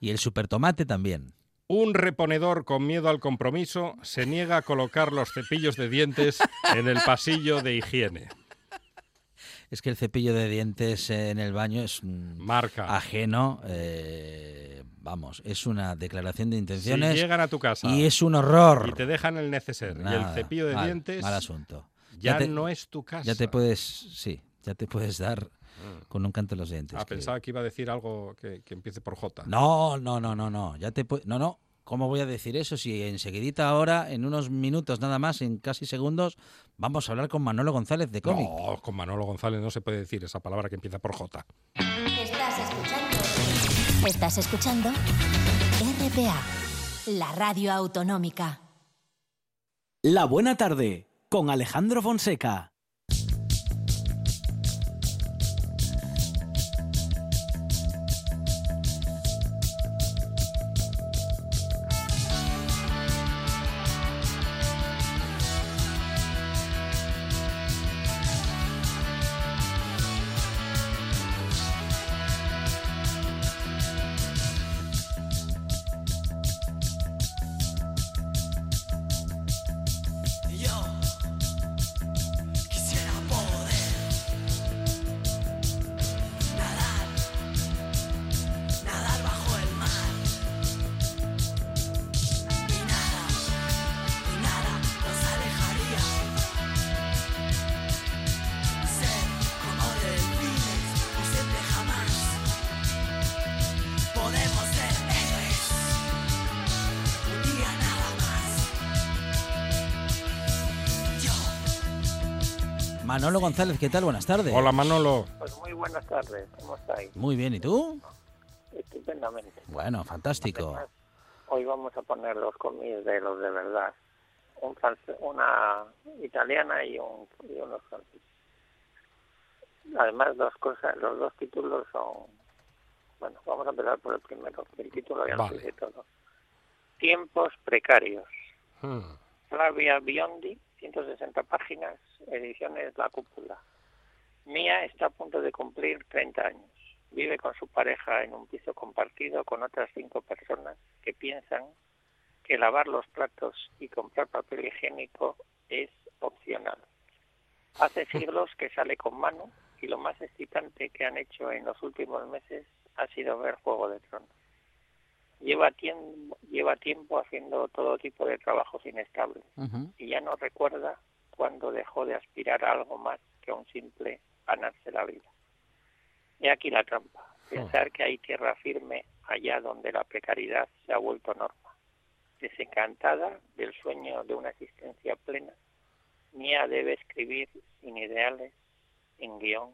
Y el supertomate también. Un reponedor con miedo al compromiso se niega a colocar los cepillos de dientes en el pasillo de higiene. Es que el cepillo de dientes en el baño es mm, Marca. ajeno. eh, vamos, es una declaración de Si intenciones llegan a tu casa y es un horror. y te dejan el neceser y el cepillo de mal, dientes, Mal asunto. ya, te- no es tu casa. Ya te puedes, sí, ya te puedes dar con un canto en los dientes. Ah, que- pensaba que iba a decir algo que, que empiece por J. No, no, no, no, no. Ya te No, no. ¿Cómo voy a decir eso si enseguidita ahora, en unos minutos nada más, en casi segundos, vamos a hablar con Manolo González de cómic? No, con Manolo González no se puede decir esa palabra que empieza por J. Estás escuchando. Estás escuchando RPA, la radio autonómica. La buena tarde con Alejandro Fonseca. González, ¿qué tal? Buenas tardes. Hola Manolo. Pues muy buenas tardes, ¿cómo estáis? Muy bien, ¿y tú? Estupendamente. Bueno, fantástico. Hoy vamos a poner los cómics de los de verdad. Un france- una italiana y, un, y unos franceses. Además, dos cosas, los dos títulos son... Bueno, vamos a empezar por el primero, el título ya lo Vale. dice todo. Tiempos precarios. Hmm. Flavia Biondi, 160 páginas, ediciones La Cúpula. Mía está a punto de cumplir 30 años. Vive con su pareja en un piso compartido con otras cinco personas que piensan que lavar los platos y comprar papel higiénico es opcional. Hace siglos que sale con mano y lo más excitante que han hecho en los últimos meses ha sido ver Juego de Tronos. Lleva tiempo, lleva tiempo haciendo todo tipo de trabajos inestables y ya no recuerda cuando dejó de aspirar a algo más que a un simple ganarse la vida. Y aquí la trampa, pensar que hay tierra firme allá donde la precariedad se ha vuelto norma. Desencantada del sueño de una existencia plena, Mia debe escribir sin ideales, sin guion,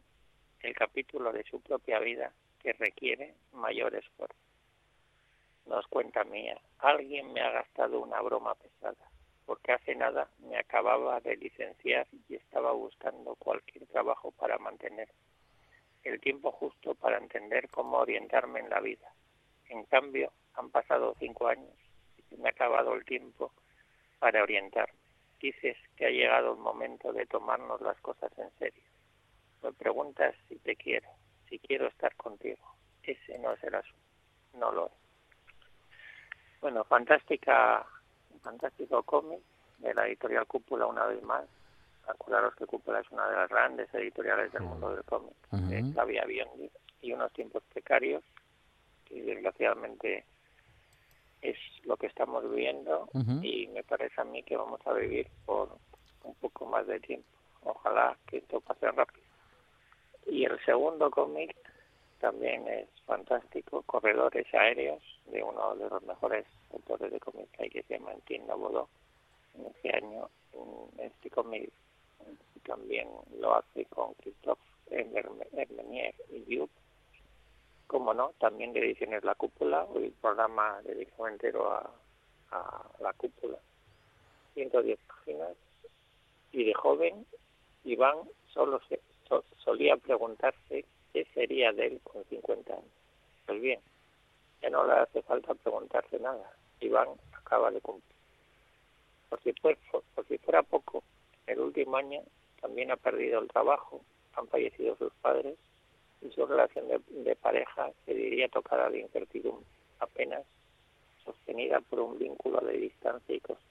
el capítulo de su propia vida que requiere mayor esfuerzo. Nos cuenta Mía, alguien me ha gastado una broma pesada, porque hace nada me acababa de licenciar y estaba buscando cualquier trabajo para mantener el tiempo justo para entender cómo orientarme en la vida. En cambio, han pasado cinco años y me ha acabado el tiempo para orientarme. Dices que ha llegado el momento de tomarnos las cosas en serio. Me preguntas si te quiero, si quiero estar contigo. Ese no es el asunto, no lo es. Bueno, fantástica, fantástico cómic de la editorial Cúpula una vez más. Acordaros que Cúpula es una de las grandes editoriales del mundo del cómic, Ujú. Xavi Biondi, y unos tiempos precarios que desgraciadamente es lo que estamos viviendo y me parece a mí que vamos a vivir por un poco más de tiempo. Ojalá que esto pase rápido. Y el segundo cómic también es fantástico, Corredores Aéreos, de uno de los mejores autores de cómics que se llama Etienne Nobodó. En este año, este cómic también lo hace con Christophe Herme- Hermenier y Diop. Como no, también de Ediciones La Cúpula, hoy el programa dedicado entero a, a La Cúpula. 110 páginas. Y de joven, Iván solo se, so- solía preguntarse qué sería de él con 50 años. Pues bien, ya no le hace falta preguntarse nada. Iván acaba de cumplir. Por si, fue- por si fuera poco, el último año también ha perdido el trabajo, han fallecido sus padres y su relación de, de pareja se diría tocada de incertidumbre, apenas sostenida por un vínculo de distancia y costumbre.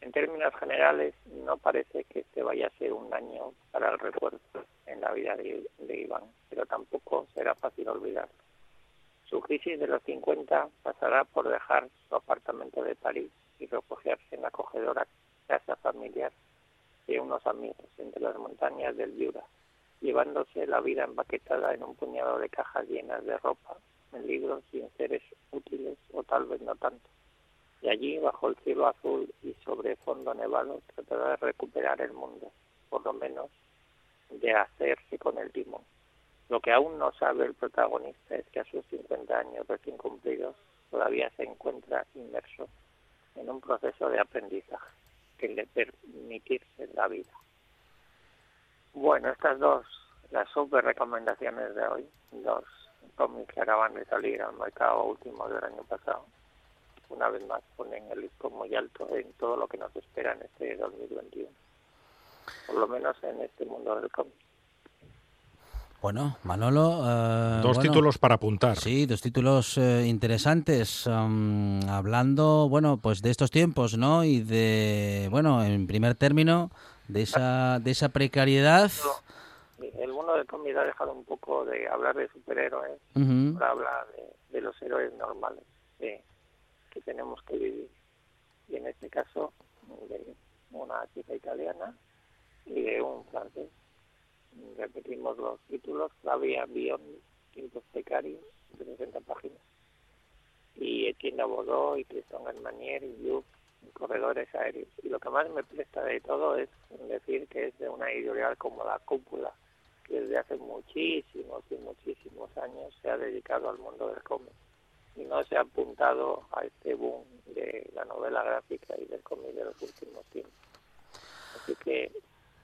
En términos generales, no parece que este vaya a ser un año para el recuerdo en la vida de, Iván, pero tampoco será fácil olvidarlo. Su crisis de los 50 pasará por dejar su apartamento de París y refugiarse en la acogedora casa familiar de unos amigos entre las montañas del Jura, llevándose la vida empaquetada en un puñado de cajas llenas de ropa, en libros y en seres útiles o tal vez no tanto. Y allí, bajo el cielo azul y sobre fondo nevado, tratará de recuperar el mundo, por lo menos de hacerse con el timón. Lo que aún no sabe el protagonista es que a sus 50 años recién cumplidos todavía se encuentra inmerso en un proceso de aprendizaje que le permitirse la vida. Bueno, estas dos, las super recomendaciones de hoy, dos cómics que acaban de salir al mercado último del año pasado, una vez más ponen el listón muy alto en todo lo que nos espera en este 2021, por lo menos en este mundo del cómic. Bueno, Manolo. eh, Dos bueno, títulos para apuntar. Sí, dos títulos eh, interesantes. am, hablando, bueno, pues de estos tiempos, ¿no? Y de, bueno, en primer término, de esa, de esa precariedad. El mundo del cómic ha dejado un poco de hablar de superhéroes, habla de, de los héroes normales que, que tenemos que vivir. Y en este caso, de una chica italiana y de un francés. Repetimos los títulos, Flavia Bion, Tiempos Precarios, de 60 páginas. Y Etienne Abodó y Tristan Hermanier y Corredores Aéreos. Y lo que más me presta de todo es decir que es de una editorial como La Cúpula, que desde hace muchísimos y muchísimos años se ha dedicado al mundo del cómic y no se ha apuntado a este boom de la novela gráfica y del cómic de los últimos tiempos. Así que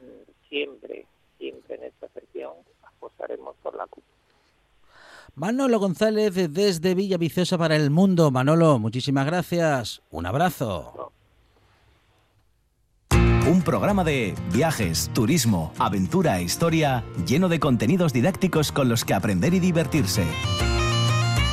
mm, siempre, siempre en esta sección apostaremos por la cúpula. Manolo González desde Villa Viciosa para el mundo. Manolo, muchísimas gracias. Un abrazo. Un programa de viajes, turismo, aventura e historia lleno de contenidos didácticos con los que aprender y divertirse.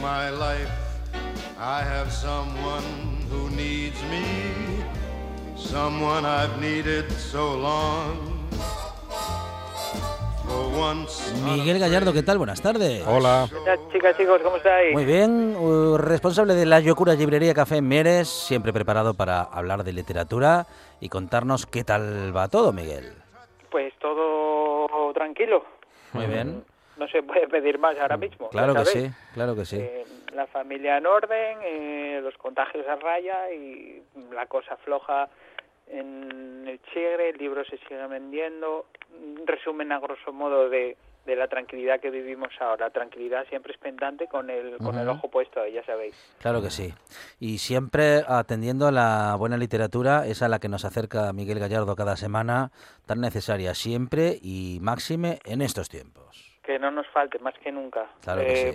My life, I have someone who needs me, someone I've needed so long. For once. Miguel Gallardo, ¿qué tal? Buenas tardes. Hola. ¿Qué tal, chicas, chicos? ¿Cómo estáis? Muy bien, uh, responsable de la Yocura Librería Café en Mieres, siempre preparado para hablar de literatura y contarnos qué tal va todo, Miguel. Pues todo tranquilo. Muy bien. No se puede pedir más ahora mismo. Claro que sí, claro que sí. Eh, la familia en orden, eh, los contagios a raya y la cosa floja en el Chigre, el libro se sigue vendiendo. Un resumen a grosso modo de, de la tranquilidad que vivimos ahora. Tranquilidad siempre es pendante con el, con el Ujú. ojo puesto ya sabéis. Claro que sí. Y siempre atendiendo a la buena literatura, es a la que nos acerca Miguel Gallardo cada semana, tan necesaria siempre y máxime en estos tiempos. Que no nos falte más que nunca. Claro que Eh,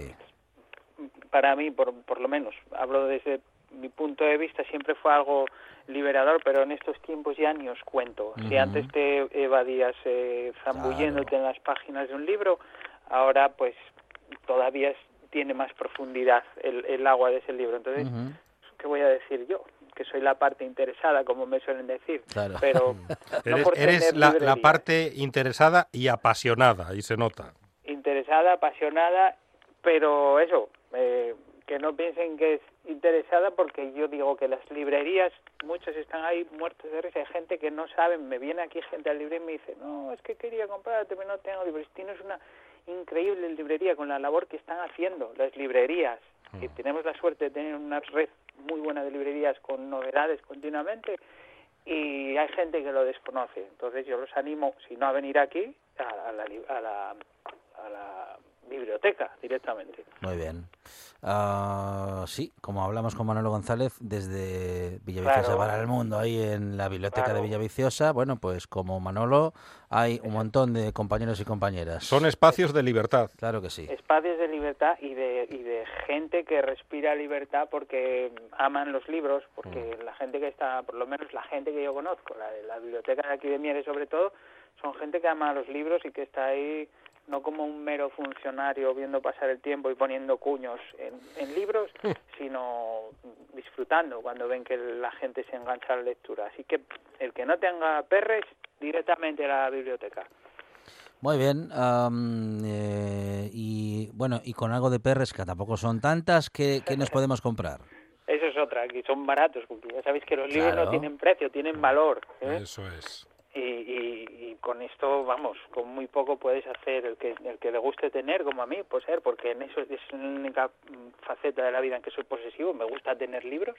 sí. para mí, por, por lo menos, hablo desde mi punto de vista, siempre fue algo liberador, pero en estos tiempos ya ni os cuento. Si antes te evadías eh, zambulléndote en las páginas de un libro, ahora pues todavía es- tiene más profundidad el, el agua de ese libro. Entonces, ¿qué voy a decir yo? Que soy la parte interesada, como me suelen decir. Claro. Pero no Eres, por eres la, la parte interesada y apasionada, y se nota. Interesada, apasionada, pero eso, eh, que no piensen que es interesada porque yo digo que las librerías, muchos están ahí muertos de risa, hay gente que no saben, me viene aquí gente al librería y me dice, no, es que quería comprarte, pero no tengo libros, tienes una increíble librería con la labor que están haciendo las librerías, y tenemos la suerte de tener una red muy buena de librerías con novedades continuamente, y hay gente que lo desconoce. Entonces yo los animo, si no a venir aquí, a, a, la, a la biblioteca directamente. Muy bien. Ah, sí, como hablamos con Manolo González desde Villaviciosa Claro. para el Mundo, ahí en la biblioteca Claro. de Villaviciosa, bueno, pues como Manolo hay un montón de compañeros y compañeras. Son espacios de libertad. Claro que sí. Espacios de libertad y de, y de gente que respira libertad porque aman los libros, porque la gente que está, por lo menos la gente que yo conozco, la de la biblioteca de aquí de Mieres sobre todo, son gente que ama los libros y que está ahí no como un mero funcionario viendo pasar el tiempo y poniendo cuños en, en libros, sino disfrutando cuando ven que la gente se engancha a la lectura. Así que el que no tenga perres, directamente a la biblioteca. Muy bien. eh, y bueno, y con algo de perres, que tampoco son tantas, que, que nos podemos comprar? Eso es otra, que son baratos, porque ya sabéis que los libros Claro. no tienen precio, tienen valor. ¿eh? Eso es. Y, y- y con esto, vamos, con muy poco puedes hacer el que, el que le guste tener, como a mí, pues ser, porque en eso es la única faceta de la vida en que soy posesivo, me gusta tener libros.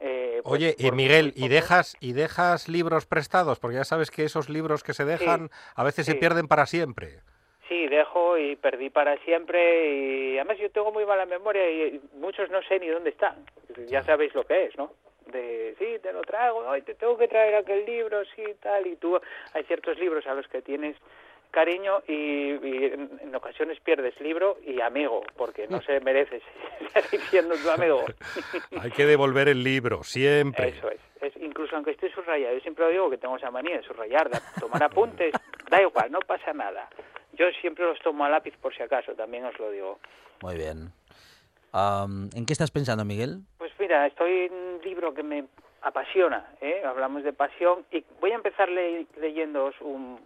Eh, pues, Oye, y Miguel, ¿y dejas, ¿y dejas libros prestados? Porque ya sabes que esos libros que se dejan a veces se pierden para siempre. Sí, dejo y perdí para siempre y además yo tengo muy mala memoria y muchos no sé ni dónde están. Ya sabéis lo que es, ¿no? De, sí, te lo traigo, hoy te tengo que traer aquel libro, sí, tal, y tú hay ciertos libros a los que tienes cariño y, y en, en ocasiones pierdes libro y amigo, porque no se mereces siendo tu amigo. Hay que devolver el libro, siempre. Eso es. es. Incluso aunque esté subrayado, yo siempre digo que tengo esa manía de subrayar, de tomar apuntes, da igual, no pasa nada. Yo siempre los tomo a lápiz por si acaso, también os lo digo. Muy bien. Am, ¿En qué estás pensando, Miguel? Pues mira, estoy en un libro que me apasiona, ¿eh? hablamos de pasión, y voy a empezar le leyéndoos un,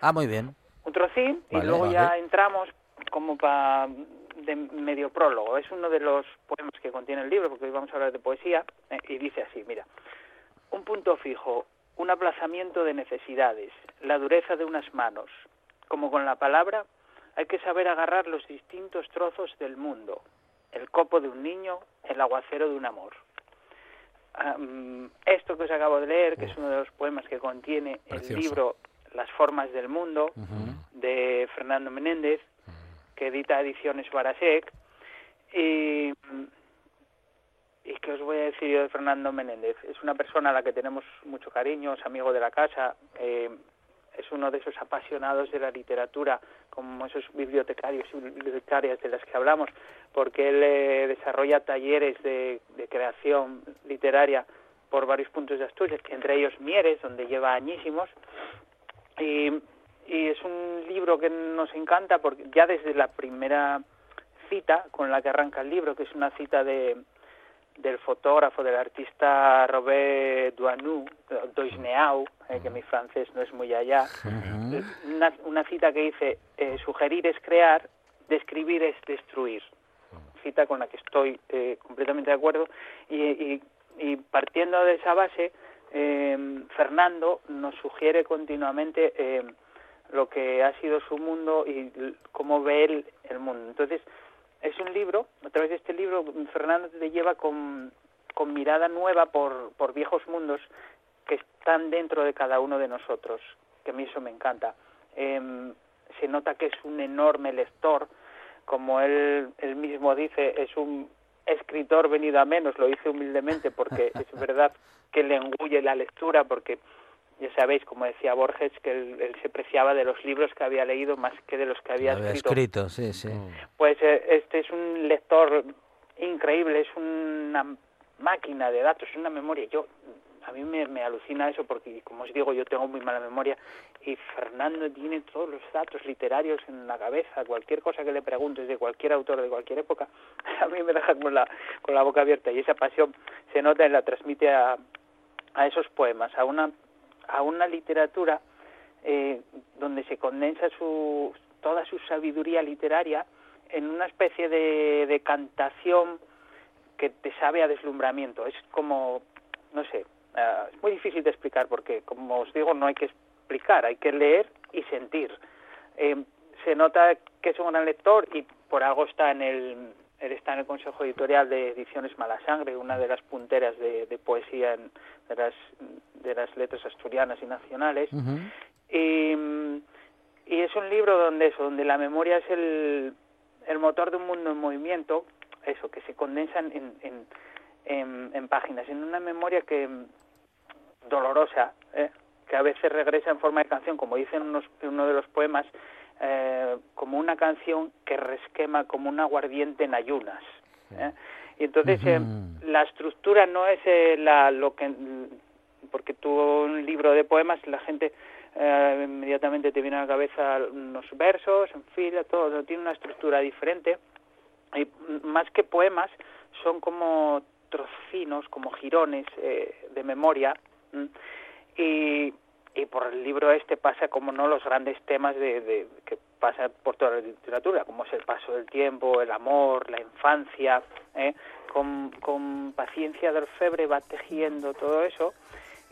Ah, muy bien. un trocín y luego vale. ya entramos como para de medio prólogo. Es uno de los poemas que contiene el libro, porque hoy vamos a hablar de poesía, eh, y dice así, mira, un punto fijo, un aplazamiento de necesidades, la dureza de unas manos. Como con la palabra, hay que saber agarrar los distintos trozos del mundo, el copo de un niño, el aguacero de un amor. Mm, esto que os acabo de leer, que es uno de los poemas que contiene Precioso. el libro Las formas del mundo, de Fernando Menéndez, que edita Ediciones Barasek. Y, ¿Y qué os voy a decir yo de Fernando Menéndez? Es una persona a la que tenemos mucho cariño, es amigo de la casa, eh, es uno de esos apasionados de la literatura, como esos bibliotecarios y bibliotecarias de las que hablamos, porque él eh, desarrolla talleres de, creación literaria por varios puntos de Asturias, entre ellos Mieres, donde lleva añísimos, y, y es un libro que nos encanta porque ya desde la primera cita con la que arranca el libro, que es una cita de del fotógrafo, del artista Robert Duanou, Doisneau, eh, que mi francés no es muy allá, una, una cita que dice, eh, sugerir es crear, describir es destruir. Cita con la que estoy eh, completamente de acuerdo. Y, y- y partiendo de esa base, eh, Fernando nos sugiere continuamente eh, lo que ha sido su mundo y cómo ve él el mundo. Entonces, es un libro, a través de este libro, Fernando te lleva con, con mirada nueva por, por viejos mundos que están dentro de cada uno de nosotros, que a mí eso me encanta. Em, se nota que es un enorme lector, como él, él mismo dice, es un escritor venido a menos, lo dice humildemente porque es verdad que le engulle la lectura, porque ya sabéis, como decía Borges, que él, él se preciaba de los libros que había leído más que de los que había, Había escrito. escrito, sí, sí. Pues eh, este es un lector increíble, es una máquina de datos, es una memoria. Yo a mí me, me alucina eso porque, como os digo, yo tengo muy mala memoria y Fernando tiene todos los datos literarios en la cabeza. Cualquier cosa que le preguntes de cualquier autor de cualquier época, a mí me deja con la, con la boca abierta y esa pasión se nota y la transmite a, a esos poemas, a una, a una literatura eh, donde se condensa su, toda su sabiduría literaria en una especie de, de cantación que te sabe a deslumbramiento. Es como, no sé, eh, es muy difícil de explicar porque, como os digo, no hay que explicar, hay que leer y sentir. Eh, se nota que es un gran lector y por algo está en el él está en el consejo editorial de Ediciones Mala Sangre, una de las punteras de, de poesía en, de las de las letras asturianas y nacionales. Y, y es un libro donde eso, donde la memoria es el, el motor de un mundo en movimiento, eso, que se condensa en, en, en, en páginas, en una memoria que mm, dolorosa, ¿eh? que a veces regresa en forma de canción, como dice en, unos- uno de los poemas, eh, como una canción que resquema como un aguardiente en ayunas. ¿eh? Y entonces eh, la estructura no es eh, la, lo que porque tú un libro de poemas la gente eh, inmediatamente te viene a la cabeza unos versos en fila todo tiene una estructura diferente y mm, más que poemas son como como jirones eh, de memoria y y por el libro este pasa como no los grandes temas de, de- que pasa por toda la literatura como es el paso del tiempo el amor la infancia ¿eh? con, con paciencia de orfebre va tejiendo todo eso.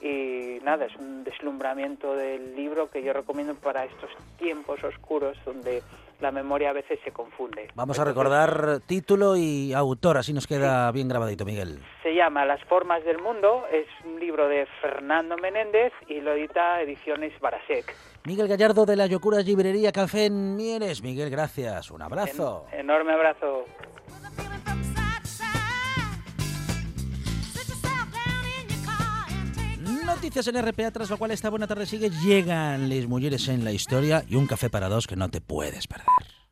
Y nada es un deslumbramiento del libro que yo recomiendo para estos tiempos oscuros donde la memoria a veces se confunde Vamos a recordar título y autor, así nos queda bien grabadito, Miguel. se llama Las formas del mundo, es un libro de Fernando Menéndez y lo edita Ediciones Barasek. Miguel Gallardo de la Yocura Librería Café en Mieres. Miguel, gracias. Un abrazo. Enorme abrazo. Noticias en RPA, tras lo cual esta buena tarde sigue. Llegan las mujeres en la historia y un café para dos que no te puedes perder.